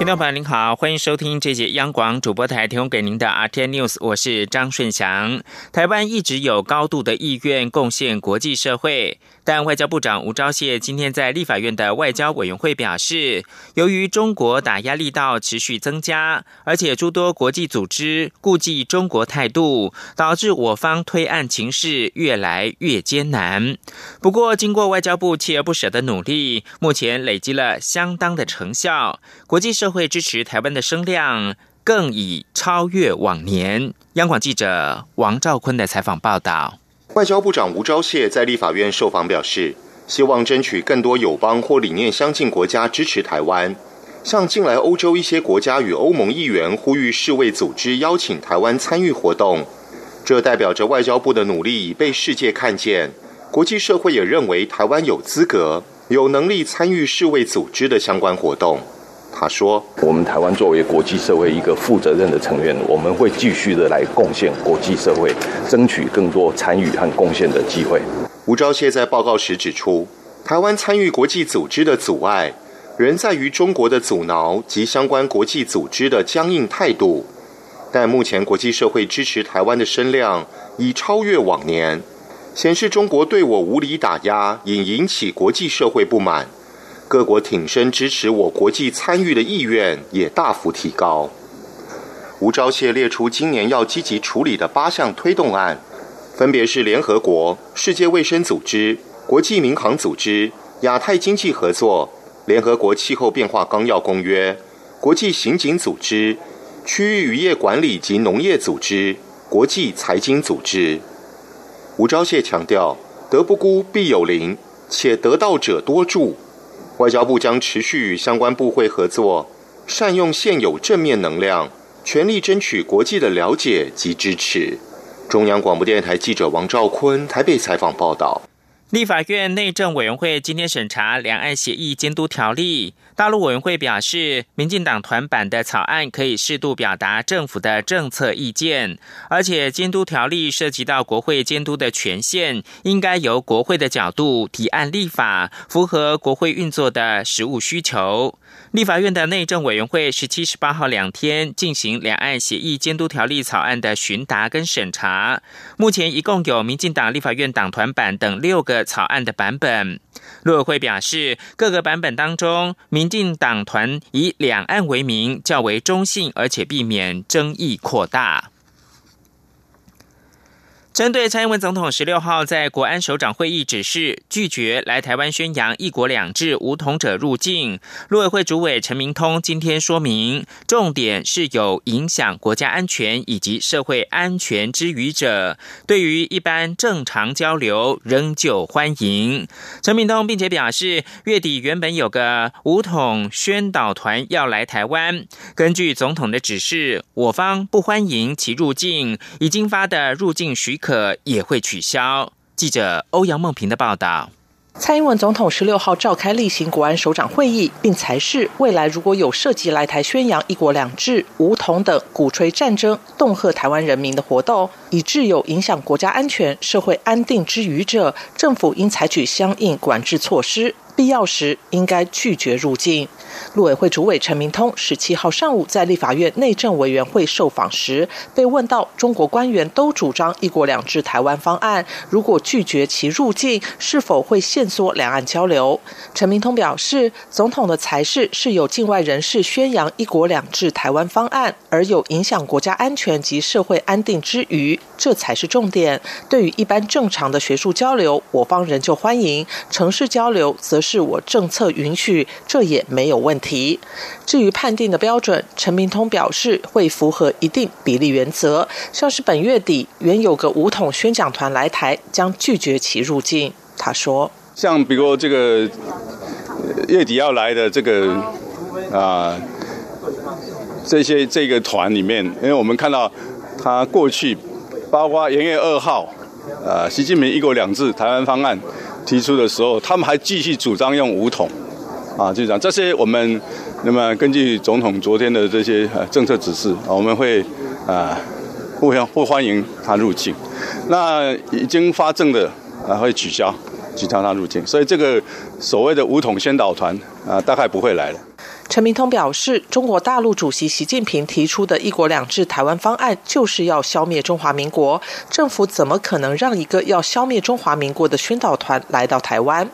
听众朋友您好，欢迎收听这节央广主播台提供给您的 RT News，我是张顺祥。台湾一直有高度的意愿贡献国际社会。但外交部长吴钊燮今天在立法院的外交委员会表示，由于中国打压力道持续增加，而且诸多国际组织顾忌中国态度，导致我方推案情势越来越艰难。不过，经过外交部锲而不舍的努力，目前累积了相当的成效，国际社会支持台湾的声量更已超越往年。央广记者王兆坤的采访报道。外交部长吴钊燮在立法院受访表示，希望争取更多友邦或理念相近国家支持台湾。向近来欧洲一些国家与欧盟议员呼吁世卫组织邀请台湾参与活动，这代表着外交部的努力已被世界看见。国际社会也认为台湾有资格、有能力参与世卫组织的相关活动。他说：“我们台湾作为国际社会一个负责任的成员，我们会继续的来贡献国际社会，争取更多参与和贡献的机会。”吴钊燮在报告时指出，台湾参与国际组织的阻碍，仍在于中国的阻挠及相关国际组织的僵硬态度。但目前国际社会支持台湾的声量已超越往年，显示中国对我无理打压，已引起国际社会不满。各国挺身支持我国际参与的意愿也大幅提高。吴钊燮列出今年要积极处理的八项推动案，分别是联合国、世界卫生组织、国际民航组织、亚太经济合作、联合国气候变化纲要公约、国际刑警组织、区域渔业管理及农业组织、国际财经组织。吴钊燮强调：“德不孤，必有邻，且得道者多助。”外交部将持续与相关部会合作，善用现有正面能量，全力争取国际的了解及支持。中央广播电台记者王兆坤台北采访报道。立法院内政委员会今天审查两岸协议监督条例。大陆委员会表示，民进党团版的草案可以适度表达政府的政策意见，而且监督条例涉及到国会监督的权限，应该由国会的角度提案立法，符合国会运作的实务需求。立法院的内政委员会十七、十八号两天进行两岸协议监督条例草案的询答跟审查。目前一共有民进党立法院党团版等六个草案的版本。陆委会表示，各个版本当中，民进党团以两岸为名较为中性，而且避免争议扩大。针对蔡英文总统十六号在国安首长会议指示拒绝来台湾宣扬“一国两制”无统者入境，陆委会主委陈明通今天说明，重点是有影响国家安全以及社会安全之余者，对于一般正常交流仍旧欢迎。陈明通并且表示，月底原本有个武统宣导团要来台湾，根据总统的指示，我方不欢迎其入境，已经发的入境许。可可也会取消。记者欧阳梦平的报道。蔡英文总统十六号召开例行国安首长会议，并裁示未来如果有涉及来台宣扬“一国两制”、武统等鼓吹战争、恫吓台湾人民的活动，以致有影响国家安全、社会安定之余者，政府应采取相应管制措施。必要时应该拒绝入境。陆委会主委陈明通十七号上午在立法院内政委员会受访时，被问到中国官员都主张“一国两制”台湾方案，如果拒绝其入境，是否会限缩两岸交流？陈明通表示，总统的裁示是有境外人士宣扬“一国两制”台湾方案，而有影响国家安全及社会安定之余，这才是重点。对于一般正常的学术交流，我方仍旧欢迎；城市交流则是。是我政策允许，这也没有问题。至于判定的标准，陈明通表示会符合一定比例原则。像是本月底原有个五统宣讲团来台，将拒绝其入境。他说：“像比如这个月底要来的这个啊，这些这个团里面，因为我们看到他过去包括元月二号，呃，习近平一国两制台湾方案。”提出的时候，他们还继续主张用武统，啊，就这样。这些我们那么根据总统昨天的这些呃政策指示，我们会啊不不欢迎他入境。那已经发证的啊会取消取消他入境，所以这个所谓的武统先导团啊大概不会来了。陈明通表示，中国大陆主席习近平提出的一国两制台湾方案，就是要消灭中华民国。政府怎么可能让一个要消灭中华民国的宣导团来到台湾？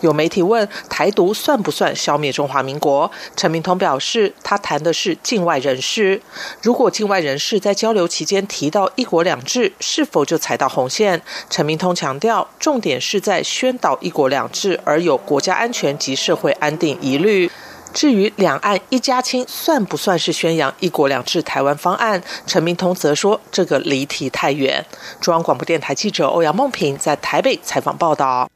有媒体问台独算不算消灭中华民国？陈明通表示，他谈的是境外人士。如果境外人士在交流期间提到一国两制，是否就踩到红线？陈明通强调，重点是在宣导一国两制，而有国家安全及社会安定疑虑。至于两岸一家亲算不算是宣扬“一国两制”台湾方案？陈明通则说，这个离题太远。中央广播电台记者欧阳梦平在台北采访报道。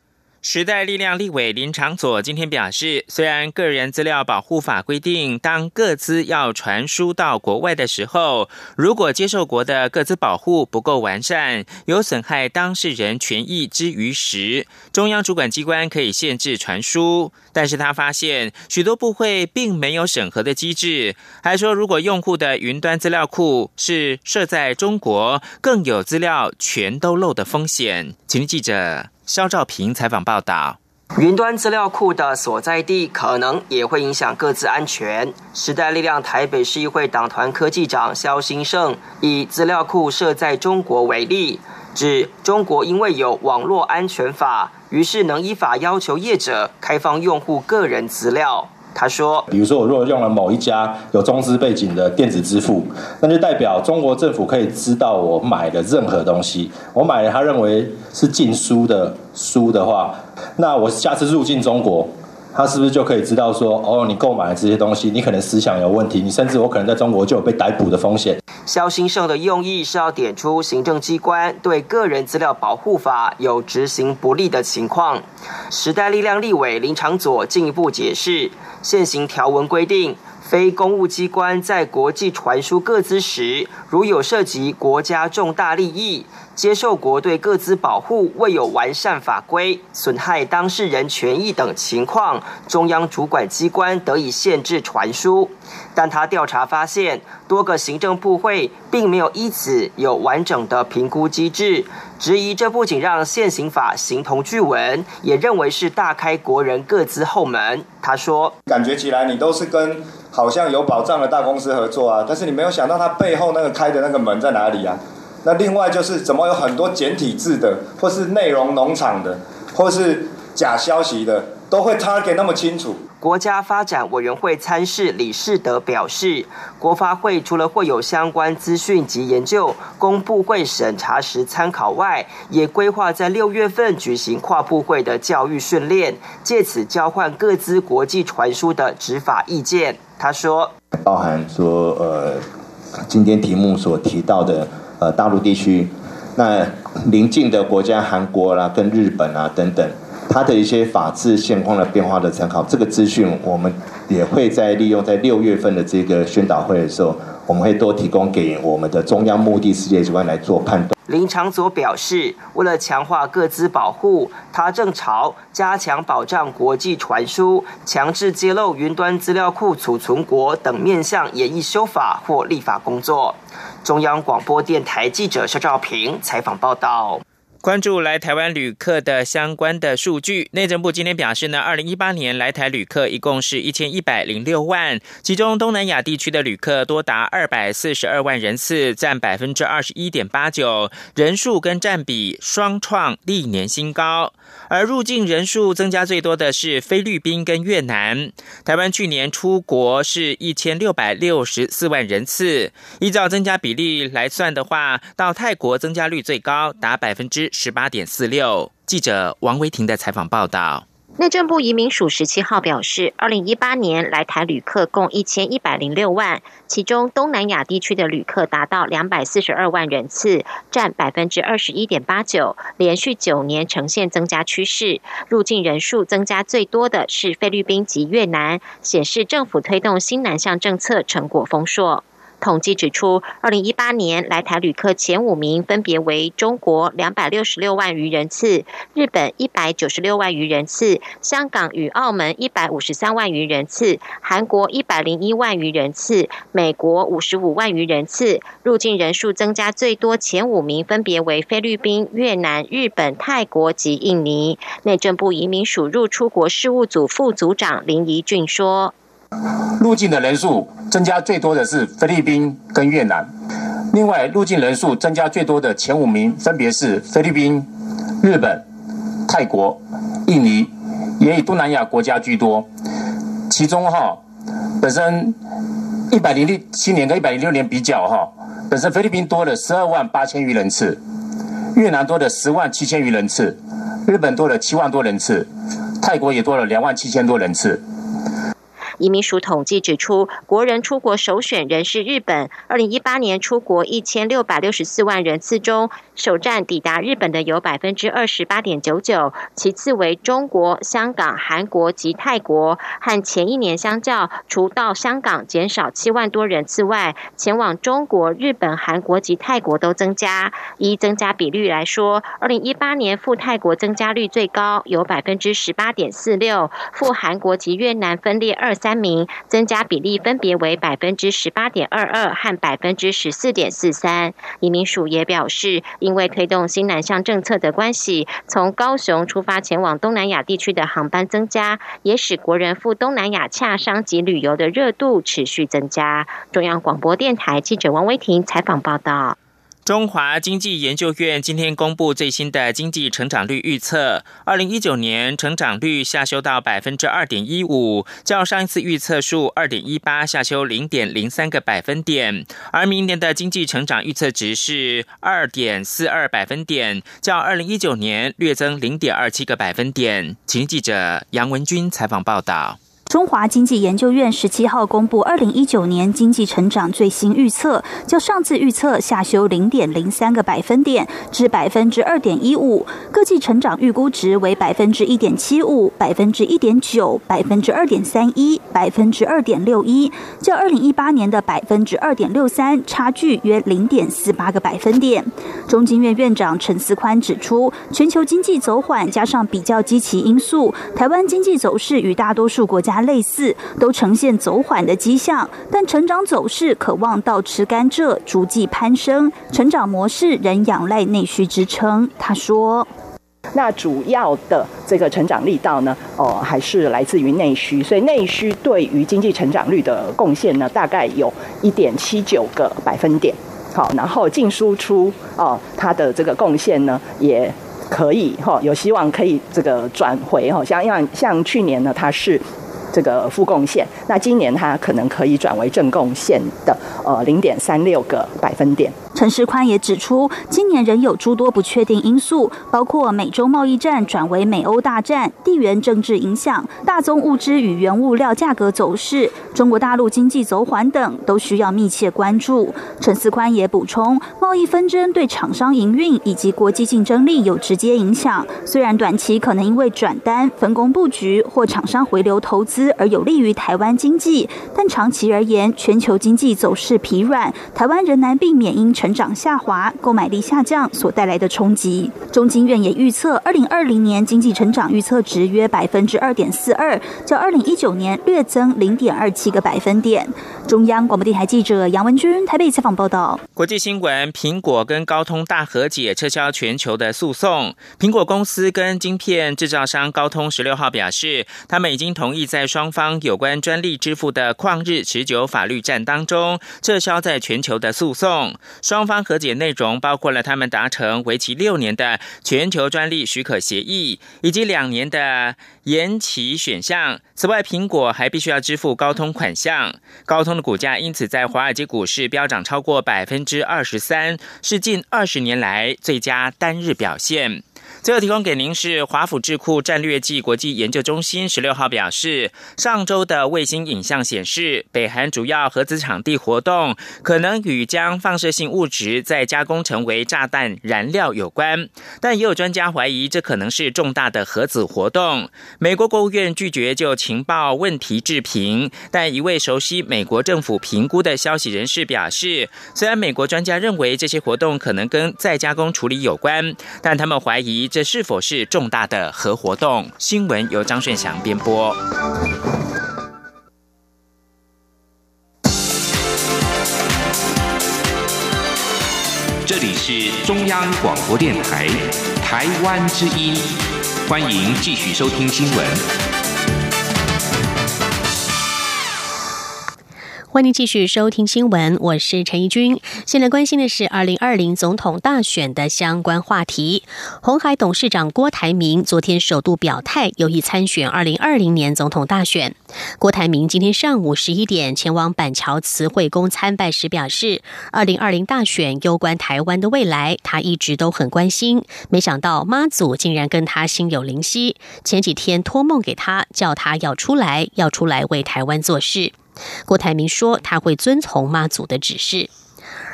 时代力量立委林长佐今天表示，虽然个人资料保护法规定，当各资要传输到国外的时候，如果接受国的各资保护不够完善，有损害当事人权益之余时，中央主管机关可以限制传输。但是他发现许多部会并没有审核的机制，还说如果用户的云端资料库是设在中国，更有资料全都漏的风险。请记者。肖照平采访报道：云端资料库的所在地可能也会影响各自安全。时代力量台北市议会党团科技长肖兴盛以资料库设在中国为例，指中国因为有网络安全法，于是能依法要求业者开放用户个人资料。他说：“比如说，我如果用了某一家有中资背景的电子支付，那就代表中国政府可以知道我买的任何东西。我买了他认为是禁书的书的话，那我下次入境中国。”他是不是就可以知道说，哦，你购买了这些东西，你可能思想有问题，你甚至我可能在中国就有被逮捕的风险。肖兴盛的用意是要点出行政机关对个人资料保护法有执行不力的情况。时代力量立委林长佐进一步解释，现行条文规定，非公务机关在国际传输各资时，如有涉及国家重大利益。接受国对各自保护未有完善法规，损害当事人权益等情况，中央主管机关得以限制传输。但他调查发现，多个行政部会并没有依此有完整的评估机制，质疑这不仅让现行法形同具文，也认为是大开国人各自后门。他说：“感觉起来你都是跟好像有保障的大公司合作啊，但是你没有想到他背后那个开的那个门在哪里啊？”那另外就是怎么有很多简体字的，或是内容农场的，或是假消息的，都会 target 那么清楚。国家发展委员会参事李世德表示，国发会除了会有相关资讯及研究公布会审查时参考外，也规划在六月份举行跨部会的教育训练，借此交换各资国际传输的执法意见。他说，包含说呃，今天题目所提到的。呃，大陆地区，那邻近的国家，韩国啦，跟日本啊等等，它的一些法治现况的变化的参考，这个资讯我们也会在利用在六月份的这个宣导会的时候，我们会多提供给我们的中央目的世界机关来做判断。林长佐表示，为了强化各资保护，他正朝加强保障国际传输、强制揭露云端资料库储存国等面向演绎修法或立法工作。中央广播电台记者肖兆平采访报道。关注来台湾旅客的相关的数据，内政部今天表示呢，二零一八年来台旅客一共是一千一百零六万，其中东南亚地区的旅客多达二百四十二万人次，占百分之二十一点八九，人数跟占比双创历年新高。而入境人数增加最多的是菲律宾跟越南。台湾去年出国是一千六百六十四万人次，依照增加比例来算的话，到泰国增加率最高，达百分之十八点四六。记者王维婷的采访报道。内政部移民署十七号表示，二零一八年来台旅客共一千一百零六万，其中东南亚地区的旅客达到两百四十二万人次，占百分之二十一点八九，连续九年呈现增加趋势。入境人数增加最多的是菲律宾及越南，显示政府推动新南向政策成果丰硕。统计指出，二零一八年来台旅客前五名分别为中国两百六十六万余人次，日本一百九十六万余人次，香港与澳门一百五十三万余人次，韩国一百零一万余人次，美国五十五万余人次。入境人数增加最多前五名分别为菲律宾、越南、日本、泰国及印尼。内政部移民署入出国事务组副组长林怡俊说。入境的人数增加最多的是菲律宾跟越南，另外入境人数增加最多的前五名分别是菲律宾、日本、泰国、印尼，也以东南亚国家居多。其中哈，本身一百零六七年跟一百零六年比较哈，本身菲律宾多了十二万八千余人次，越南多了十万七千余人次，日本多了七万多人次，泰国也多了两万七千多人次。移民署统计指出，国人出国首选人是日本。二零一八年出国一千六百六十四万人次中，首站抵达日本的有百分之二十八点九九，其次为中国、香港、韩国及泰国。和前一年相较，除到香港减少七万多人次外，前往中国、日本、韩国及泰国都增加。依增加比率来说，二零一八年赴泰国增加率最高，有百分之十八点四六，赴韩国及越南分列二。三名增加比例分别为百分之十八点二二和百分之十四点四三。移民署也表示，因为推动新南向政策的关系，从高雄出发前往东南亚地区的航班增加，也使国人赴东南亚洽商及旅游的热度持续增加。中央广播电台记者王威婷采访报道。中华经济研究院今天公布最新的经济成长率预测，二零一九年成长率下修到百分之二点一五，较上一次预测数二点一八下修零点零三个百分点，而明年的经济成长预测值是二点四二百分点，较二零一九年略增零点二七个百分点。请记者杨文军采访报道。中华经济研究院十七号公布二零一九年经济成长最新预测，较上次预测下修零点零三个百分点至百分之二点一五，各季成长预估值为百分之一点七五、百分之一点九、百分之二点三一、百分之二点六一，较二零一八年的百分之二点六三差距约零点四八个百分点。中经院院长陈思宽指出，全球经济走缓加上比较积极因素，台湾经济走势与大多数国家。类似都呈现走缓的迹象，但成长走势渴望倒吃甘蔗，逐季攀升。成长模式仍仰赖内需支撑。他说：“那主要的这个成长力道呢，哦，还是来自于内需，所以内需对于经济成长率的贡献呢，大概有一点七九个百分点。好，然后净输出哦，它的这个贡献呢，也可以哈，有希望可以这个转回哈，像像像去年呢，它是。”这个负贡献，那今年它可能可以转为正贡献的，呃，零点三六个百分点。陈世宽也指出，今年仍有诸多不确定因素，包括美洲贸易战转为美欧大战、地缘政治影响、大宗物资与原物料价格走势、中国大陆经济走缓等，都需要密切关注。陈世宽也补充，贸易纷争对厂商营运以及国际竞争力有直接影响。虽然短期可能因为转单、分工布局或厂商回流投资而有利于台湾经济，但长期而言，全球经济走势疲软，台湾仍难避免因成。成长下滑、购买力下降所带来的冲击。中经院也预测，二零二零年经济成长预测值约百分之二点四二，较二零一九年略增零点二七个百分点。中央广播电台记者杨文君台北采访报道。国际新闻：苹果跟高通大和解，撤销全球的诉讼。苹果公司跟晶片制造商高通十六号表示，他们已经同意在双方有关专利支付的旷日持久法律战当中，撤销在全球的诉讼。双方和解内容包括了他们达成为期六年的全球专利许可协议，以及两年的延期选项。此外，苹果还必须要支付高通款项。高通的股价因此在华尔街股市飙涨超过百分之二十三，是近二十年来最佳单日表现。最后提供给您是华府智库战略暨国际研究中心十六号表示，上周的卫星影像显示，北韩主要核子场地活动可能与将放射性物质再加工成为炸弹燃料有关，但也有专家怀疑这可能是重大的核子活动。美国国务院拒绝就情报问题置评，但一位熟悉美国政府评估的消息人士表示，虽然美国专家认为这些活动可能跟再加工处理有关，但他们怀疑。这是否是重大的核活动？新闻由张顺祥编播。这里是中央广播电台台湾之音，欢迎继续收听新闻。欢迎继续收听新闻，我是陈怡君。现在关心的是二零二零总统大选的相关话题。红海董事长郭台铭昨天首度表态，有意参选二零二零年总统大选。郭台铭今天上午十一点前往板桥慈惠宫参拜时表示，二零二零大选攸关台湾的未来，他一直都很关心。没想到妈祖竟然跟他心有灵犀，前几天托梦给他，叫他要出来，要出来为台湾做事。郭台铭说，他会遵从妈祖的指示。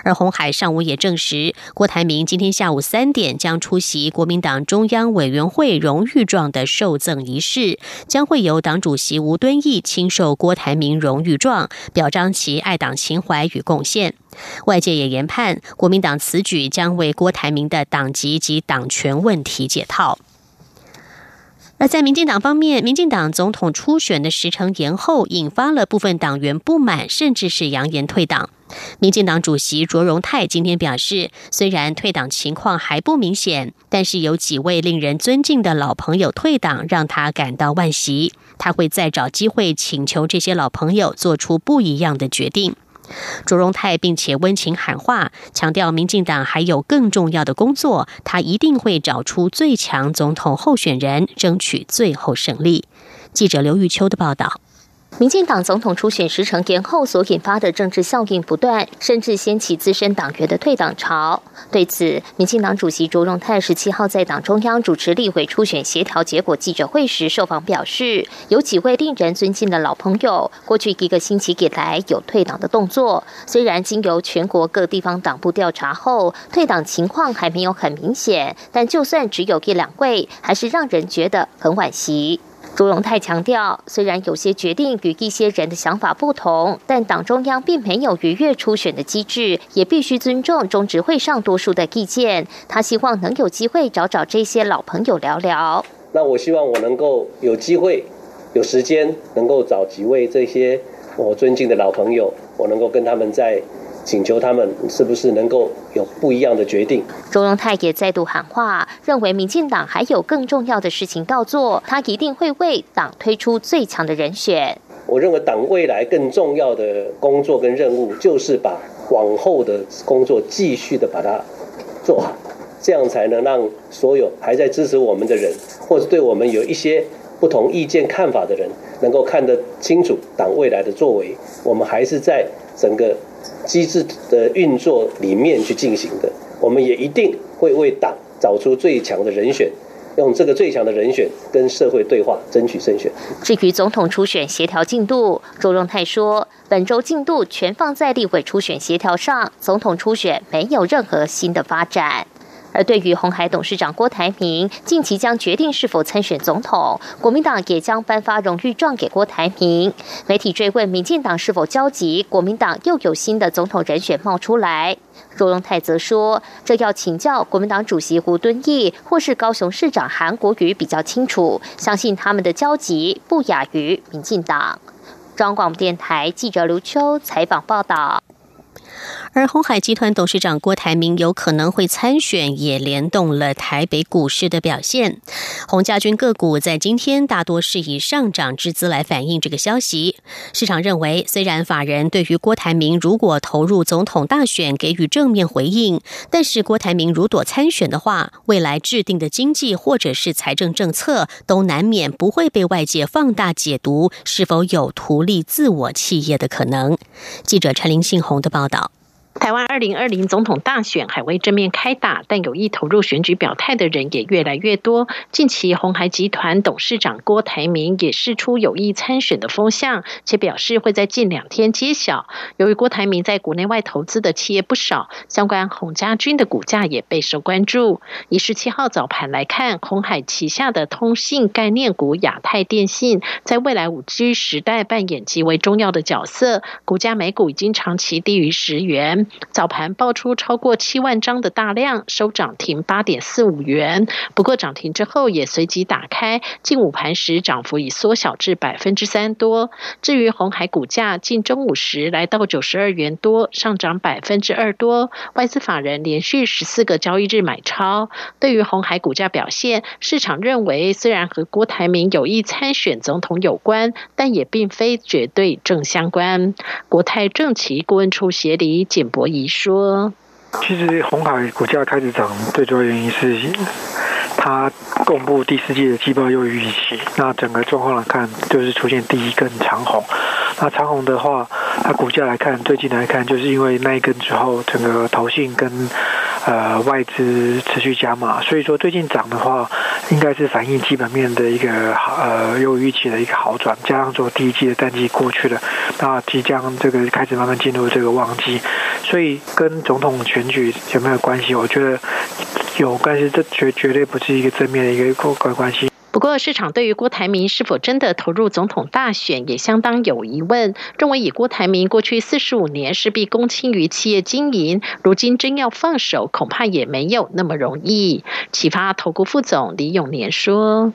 而红海上午也证实，郭台铭今天下午三点将出席国民党中央委员会荣誉状的受赠仪式，将会由党主席吴敦义亲授郭台铭荣誉状，表彰其爱党情怀与贡献。外界也研判，国民党此举将为郭台铭的党籍及党权问题解套。而在民进党方面，民进党总统初选的时程延后，引发了部分党员不满，甚至是扬言退党。民进党主席卓荣泰今天表示，虽然退党情况还不明显，但是有几位令人尊敬的老朋友退党，让他感到惋惜。他会再找机会请求这些老朋友做出不一样的决定。卓荣泰并且温情喊话，强调民进党还有更重要的工作，他一定会找出最强总统候选人，争取最后胜利。记者刘玉秋的报道。民进党总统初选时程延后所引发的政治效应不断，甚至掀起资深党员的退党潮。对此，民进党主席卓荣泰十七号在党中央主持立委初选协调结果记者会时受访表示，有几位令人尊敬的老朋友，过去一个星期以来有退党的动作。虽然经由全国各地方党部调查后，退党情况还没有很明显，但就算只有一两位，还是让人觉得很惋惜。朱荣泰强调，虽然有些决定与一些人的想法不同，但党中央并没有逾越初选的机制，也必须尊重中执会上多数的意见。他希望能有机会找找这些老朋友聊聊。那我希望我能够有机会、有时间，能够找几位这些我尊敬的老朋友，我能够跟他们在。请求他们是不是能够有不一样的决定？周荣泰也再度喊话，认为民进党还有更重要的事情要做，他一定会为党推出最强的人选。我认为党未来更重要的工作跟任务，就是把往后的工作继续的把它做好，这样才能让所有还在支持我们的人，或者对我们有一些不同意见看法的人，能够看得清楚党未来的作为。我们还是在整个。机制的运作里面去进行的，我们也一定会为党找出最强的人选，用这个最强的人选跟社会对话，争取胜选。至于总统初选协调进度，周荣泰说，本周进度全放在立委初选协调上，总统初选没有任何新的发展。而对于红海董事长郭台铭近期将决定是否参选总统，国民党也将颁发荣誉状给郭台铭。媒体追问民进党是否焦急，国民党又有新的总统人选冒出来，卓荣泰则说，这要请教国民党主席胡敦义或是高雄市长韩国瑜比较清楚，相信他们的焦急不亚于民进党。中央广播电台记者刘秋采访报道。而红海集团董事长郭台铭有可能会参选，也联动了台北股市的表现。红家军个股在今天大多是以上涨之姿来反映这个消息。市场认为，虽然法人对于郭台铭如果投入总统大选给予正面回应，但是郭台铭如果参选的话，未来制定的经济或者是财政政策都难免不会被外界放大解读，是否有图利自我企业的可能。记者陈林信宏的报道。台湾二零二零总统大选还未正面开打，但有意投入选举表态的人也越来越多。近期红海集团董事长郭台铭也释出有意参选的风向，且表示会在近两天揭晓。由于郭台铭在国内外投资的企业不少，相关洪家军的股价也备受关注。以十七号早盘来看，红海旗下的通信概念股亚太电信，在未来五 G 时代扮演极为重要的角色，股价每股已经长期低于十元。早盘爆出超过七万张的大量，收涨停八点四五元。不过涨停之后也随即打开，近午盘时涨幅已缩小至百分之三多。至于红海股价，近中午时来到九十二元多，上涨百分之二多。外资法人连续十四个交易日买超。对于红海股价表现，市场认为虽然和郭台铭有意参选总统有关，但也并非绝对正相关。国泰政企顾问处协理简博。仪说，其实红海股价开始涨，最主要原因是它公布第四季的季报又预期。那整个状况来看，就是出现第一根长红。那长红的话，它股价来看，最近来看，就是因为那一根之后，整个投信跟呃外资持续加码，所以说最近涨的话，应该是反映基本面的一个呃又预期的一个好转，加上说第一季的淡季过去了，那即将这个开始慢慢进入这个旺季，所以跟总统选举有没有关系？我觉得有关系，这绝绝对不是一个正面的一个关关系。不过，市场对于郭台铭是否真的投入总统大选也相当有疑问，认为以郭台铭过去四十五年势必躬亲于企业经营，如今真要放手，恐怕也没有那么容易。启发投顾副总李永年说。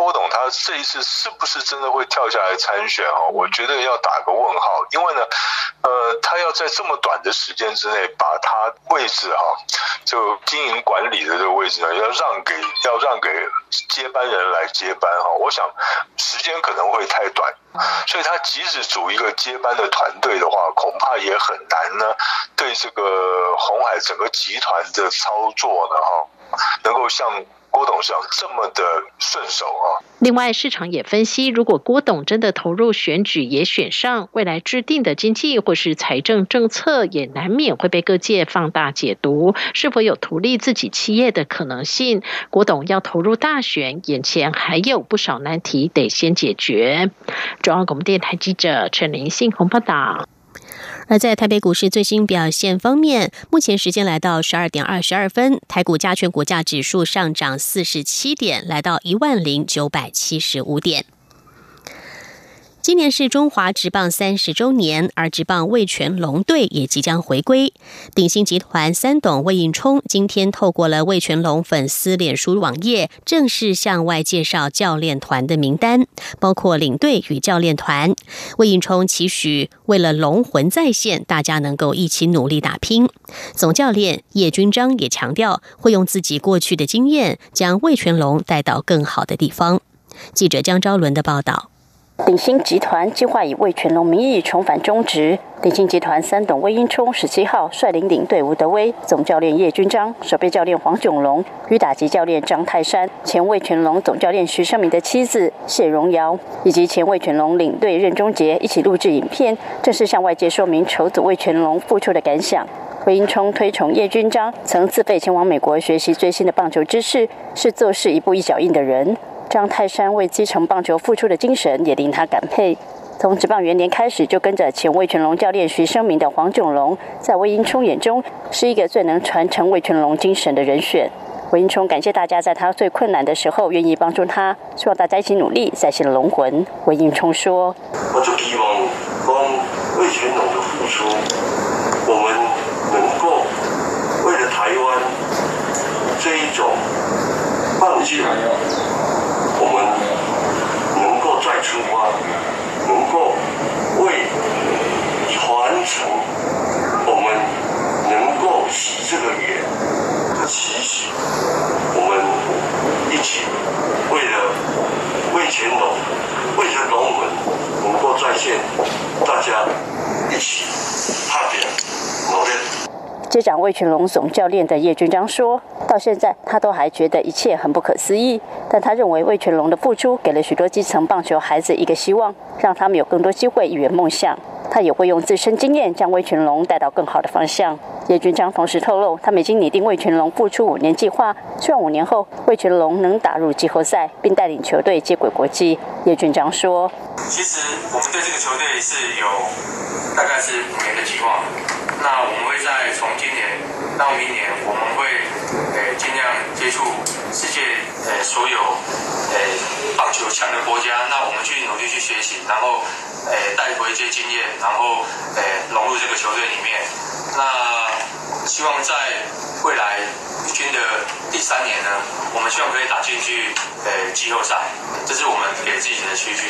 郭董他这一次是不是真的会跳下来参选啊？我觉得要打个问号，因为呢，呃，他要在这么短的时间之内把他位置哈，就经营管理的这个位置呢，要让给要让给接班人来接班哈。我想时间可能会太短，所以他即使组一个接班的团队的话，恐怕也很难呢，对这个红海整个集团的操作呢哈，能够像。郭董事长这么的顺手啊！另外，市场也分析，如果郭董真的投入选举，也选上，未来制定的经济或是财政政策，也难免会被各界放大解读，是否有图利自己企业的可能性？郭董要投入大选，眼前还有不少难题得先解决。中央广播电台记者陈林信鸿报道。而在台北股市最新表现方面，目前时间来到十二点二十二分，台股加权股价指数上涨四十七点，来到一万零九百七十五点。今年是中华职棒三十周年，而职棒魏全龙队也即将回归。鼎新集团三董魏应冲今天透过了魏全龙粉丝脸书网页，正式向外介绍教练团的名单，包括领队与教练团。魏应冲期许为了龙魂再现，大家能够一起努力打拼。总教练叶军章也强调，会用自己过去的经验，将魏全龙带到更好的地方。记者江昭伦的报道。鼎新集团计划以魏全龙名义重返中职。鼎新集团三董魏英冲十七号率领领队吴德威、总教练叶军章、守备教练黄炯龙与打击教练张泰山、前魏全龙总教练徐胜明的妻子谢荣瑶，以及前魏全龙领队任忠杰一起录制影片，正式向外界说明筹组魏全龙复出的感想。魏英冲推崇叶军章，曾自费前往美国学习最新的棒球知识，是做事一步一脚印的人。张泰山为基层棒球付出的精神也令他感佩。从职棒元年开始，就跟着前魏全龙教练徐生明的黄炯龙，在魏英冲眼中是一个最能传承魏全龙精神的人选。魏英冲感谢大家在他最困难的时候愿意帮助他，希望大家一起努力再现龙魂。魏英冲说：“我就希望帮魏全龙的付出，我们能够为了台湾这一种棒球。”我们能够再出发，能够为传承，我们能够许这个愿的期许，我们一起为了为乾隆，为了龙门能够再现，大家一起踏点努力。接掌魏全龙总教练的叶军章说：“到现在，他都还觉得一切很不可思议。但他认为魏全龙的付出给了许多基层棒球孩子一个希望，让他们有更多机会圆梦想。”他也会用自身经验将魏全龙带到更好的方向。叶军章同时透露，他们已经拟定魏全龙复出五年计划，希望五年后魏全龙能打入季后赛，并带领球队接轨国际。叶军章说：“其实我们对这个球队是有大概是五年的计划，那我们会在从今年到明年，我们会尽量接触世界呃所有呃棒球强的国家，那我们去努力去学习，然后呃带回一些经验，然后呃融入这个球队里面。那希望在未来军的第三年呢，我们希望可以打进去呃季后赛，这是我们给自己的期许。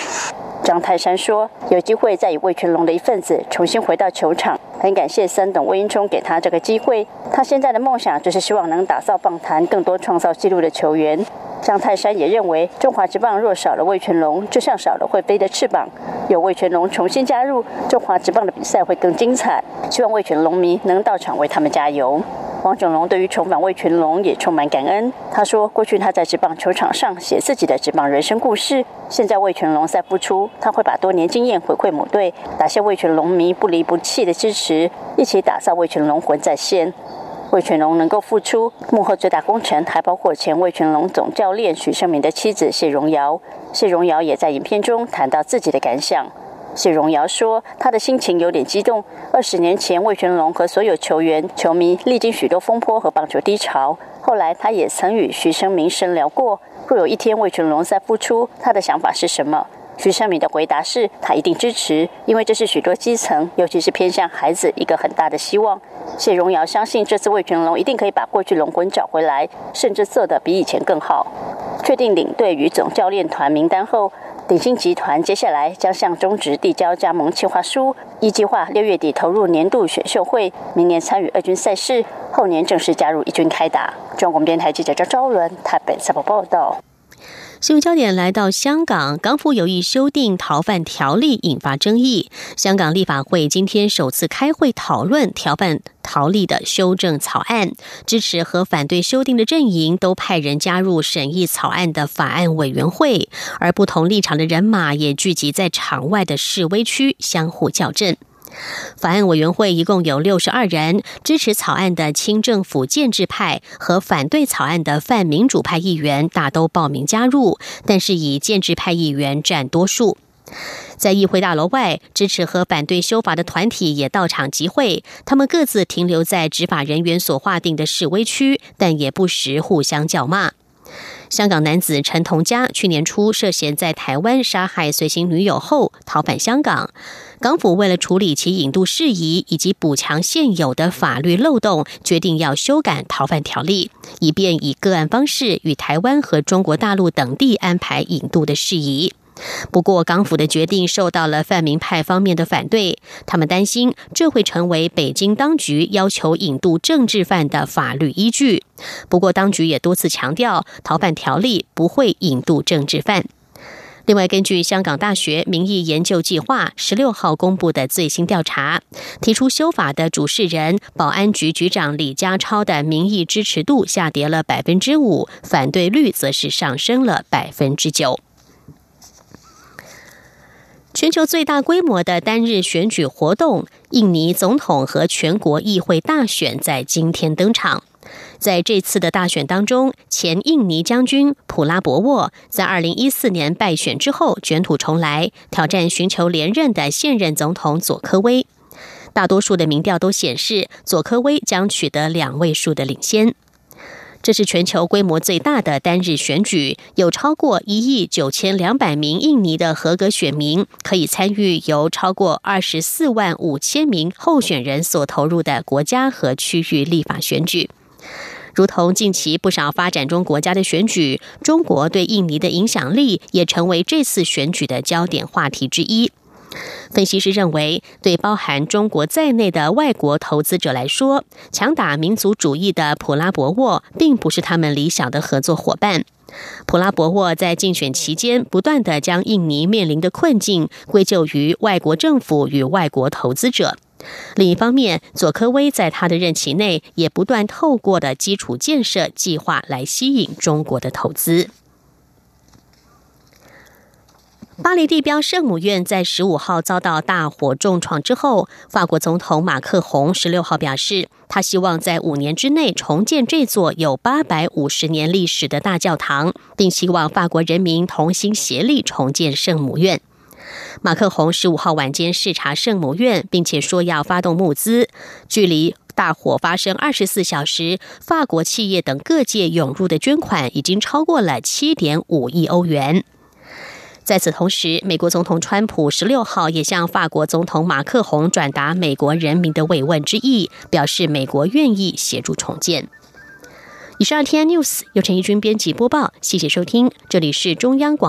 张泰山说：“有机会再以魏全龙的一份子重新回到球场，很感谢三董魏英忠给他这个机会。他现在的梦想就是希望能打造棒坛更多创造纪录的球员。”张泰山也认为，中华职棒若少了魏全龙，就像少了会飞的翅膀。有魏全龙重新加入，中华职棒的比赛会更精彩。希望魏全龙迷能到场为他们加油。王炯龙对于重返魏全龙也充满感恩。他说：“过去他在职棒球场上写自己的职棒人生故事，现在魏全龙赛复出，他会把多年经验回馈母队，感谢魏全龙迷不离不弃的支持，一起打造魏全龙魂在线。”魏全龙能够复出，幕后最大功臣还包括前魏全龙总教练许胜明的妻子谢荣瑶。谢荣瑶也在影片中谈到自己的感想。谢荣尧说：“他的心情有点激动。二十年前，魏全龙和所有球员、球迷历经许多风波和棒球低潮。后来，他也曾与徐生明深聊过，若有一天魏全龙再复出，他的想法是什么？徐生明的回答是：他一定支持，因为这是许多基层，尤其是偏向孩子一个很大的希望。谢荣尧相信，这次魏全龙一定可以把过去龙魂找回来，甚至做得比以前更好。确定领队与总教练团名单后。”鼎新集团接下来将向中职递交加盟计划书，一计划六月底投入年度选秀会，明年参与二军赛事，后年正式加入一军开打。中广电台记者张昭伦台北采访报道。新闻焦点来到香港，港府有意修订逃犯条例，引发争议。香港立法会今天首次开会讨论逃犯条例的修正草案，支持和反对修订的阵营都派人加入审议草案的法案委员会，而不同立场的人马也聚集在场外的示威区，相互较阵。法案委员会一共有六十二人，支持草案的清政府建制派和反对草案的泛民主派议员大都报名加入，但是以建制派议员占多数。在议会大楼外，支持和反对修法的团体也到场集会，他们各自停留在执法人员所划定的示威区，但也不时互相叫骂。香港男子陈同佳去年初涉嫌在台湾杀害随行女友后逃返香港，港府为了处理其引渡事宜以及补强现有的法律漏洞，决定要修改逃犯条例，以便以个案方式与台湾和中国大陆等地安排引渡的事宜。不过，港府的决定受到了泛民派方面的反对，他们担心这会成为北京当局要求引渡政治犯的法律依据。不过，当局也多次强调，逃犯条例不会引渡政治犯。另外，根据香港大学民意研究计划十六号公布的最新调查，提出修法的主事人保安局局长李家超的民意支持度下跌了百分之五，反对率则是上升了百分之九。全球最大规模的单日选举活动——印尼总统和全国议会大选，在今天登场。在这次的大选当中，前印尼将军普拉博沃在二零一四年败选之后卷土重来，挑战寻求连任的现任总统佐科威。大多数的民调都显示，佐科威将取得两位数的领先。这是全球规模最大的单日选举，有超过一亿九千两百名印尼的合格选民可以参与由超过二十四万五千名候选人所投入的国家和区域立法选举。如同近期不少发展中国家的选举，中国对印尼的影响力也成为这次选举的焦点话题之一。分析师认为，对包含中国在内的外国投资者来说，强打民族主义的普拉博沃并不是他们理想的合作伙伴。普拉博沃在竞选期间不断的将印尼面临的困境归咎于外国政府与外国投资者。另一方面，佐科威在他的任期内也不断透过的基础建设计划来吸引中国的投资。巴黎地标圣母院在十五号遭到大火重创之后，法国总统马克宏十六号表示，他希望在五年之内重建这座有八百五十年历史的大教堂，并希望法国人民同心协力重建圣母院。马克宏十五号晚间视察圣母院，并且说要发动募资。距离大火发生二十四小时，法国企业等各界涌入的捐款已经超过了七点五亿欧元。在此同时，美国总统川普十六号也向法国总统马克宏转达美国人民的慰问之意，表示美国愿意协助重建。以上 T N News 由陈义军编辑播报，谢谢收听，这里是中央广。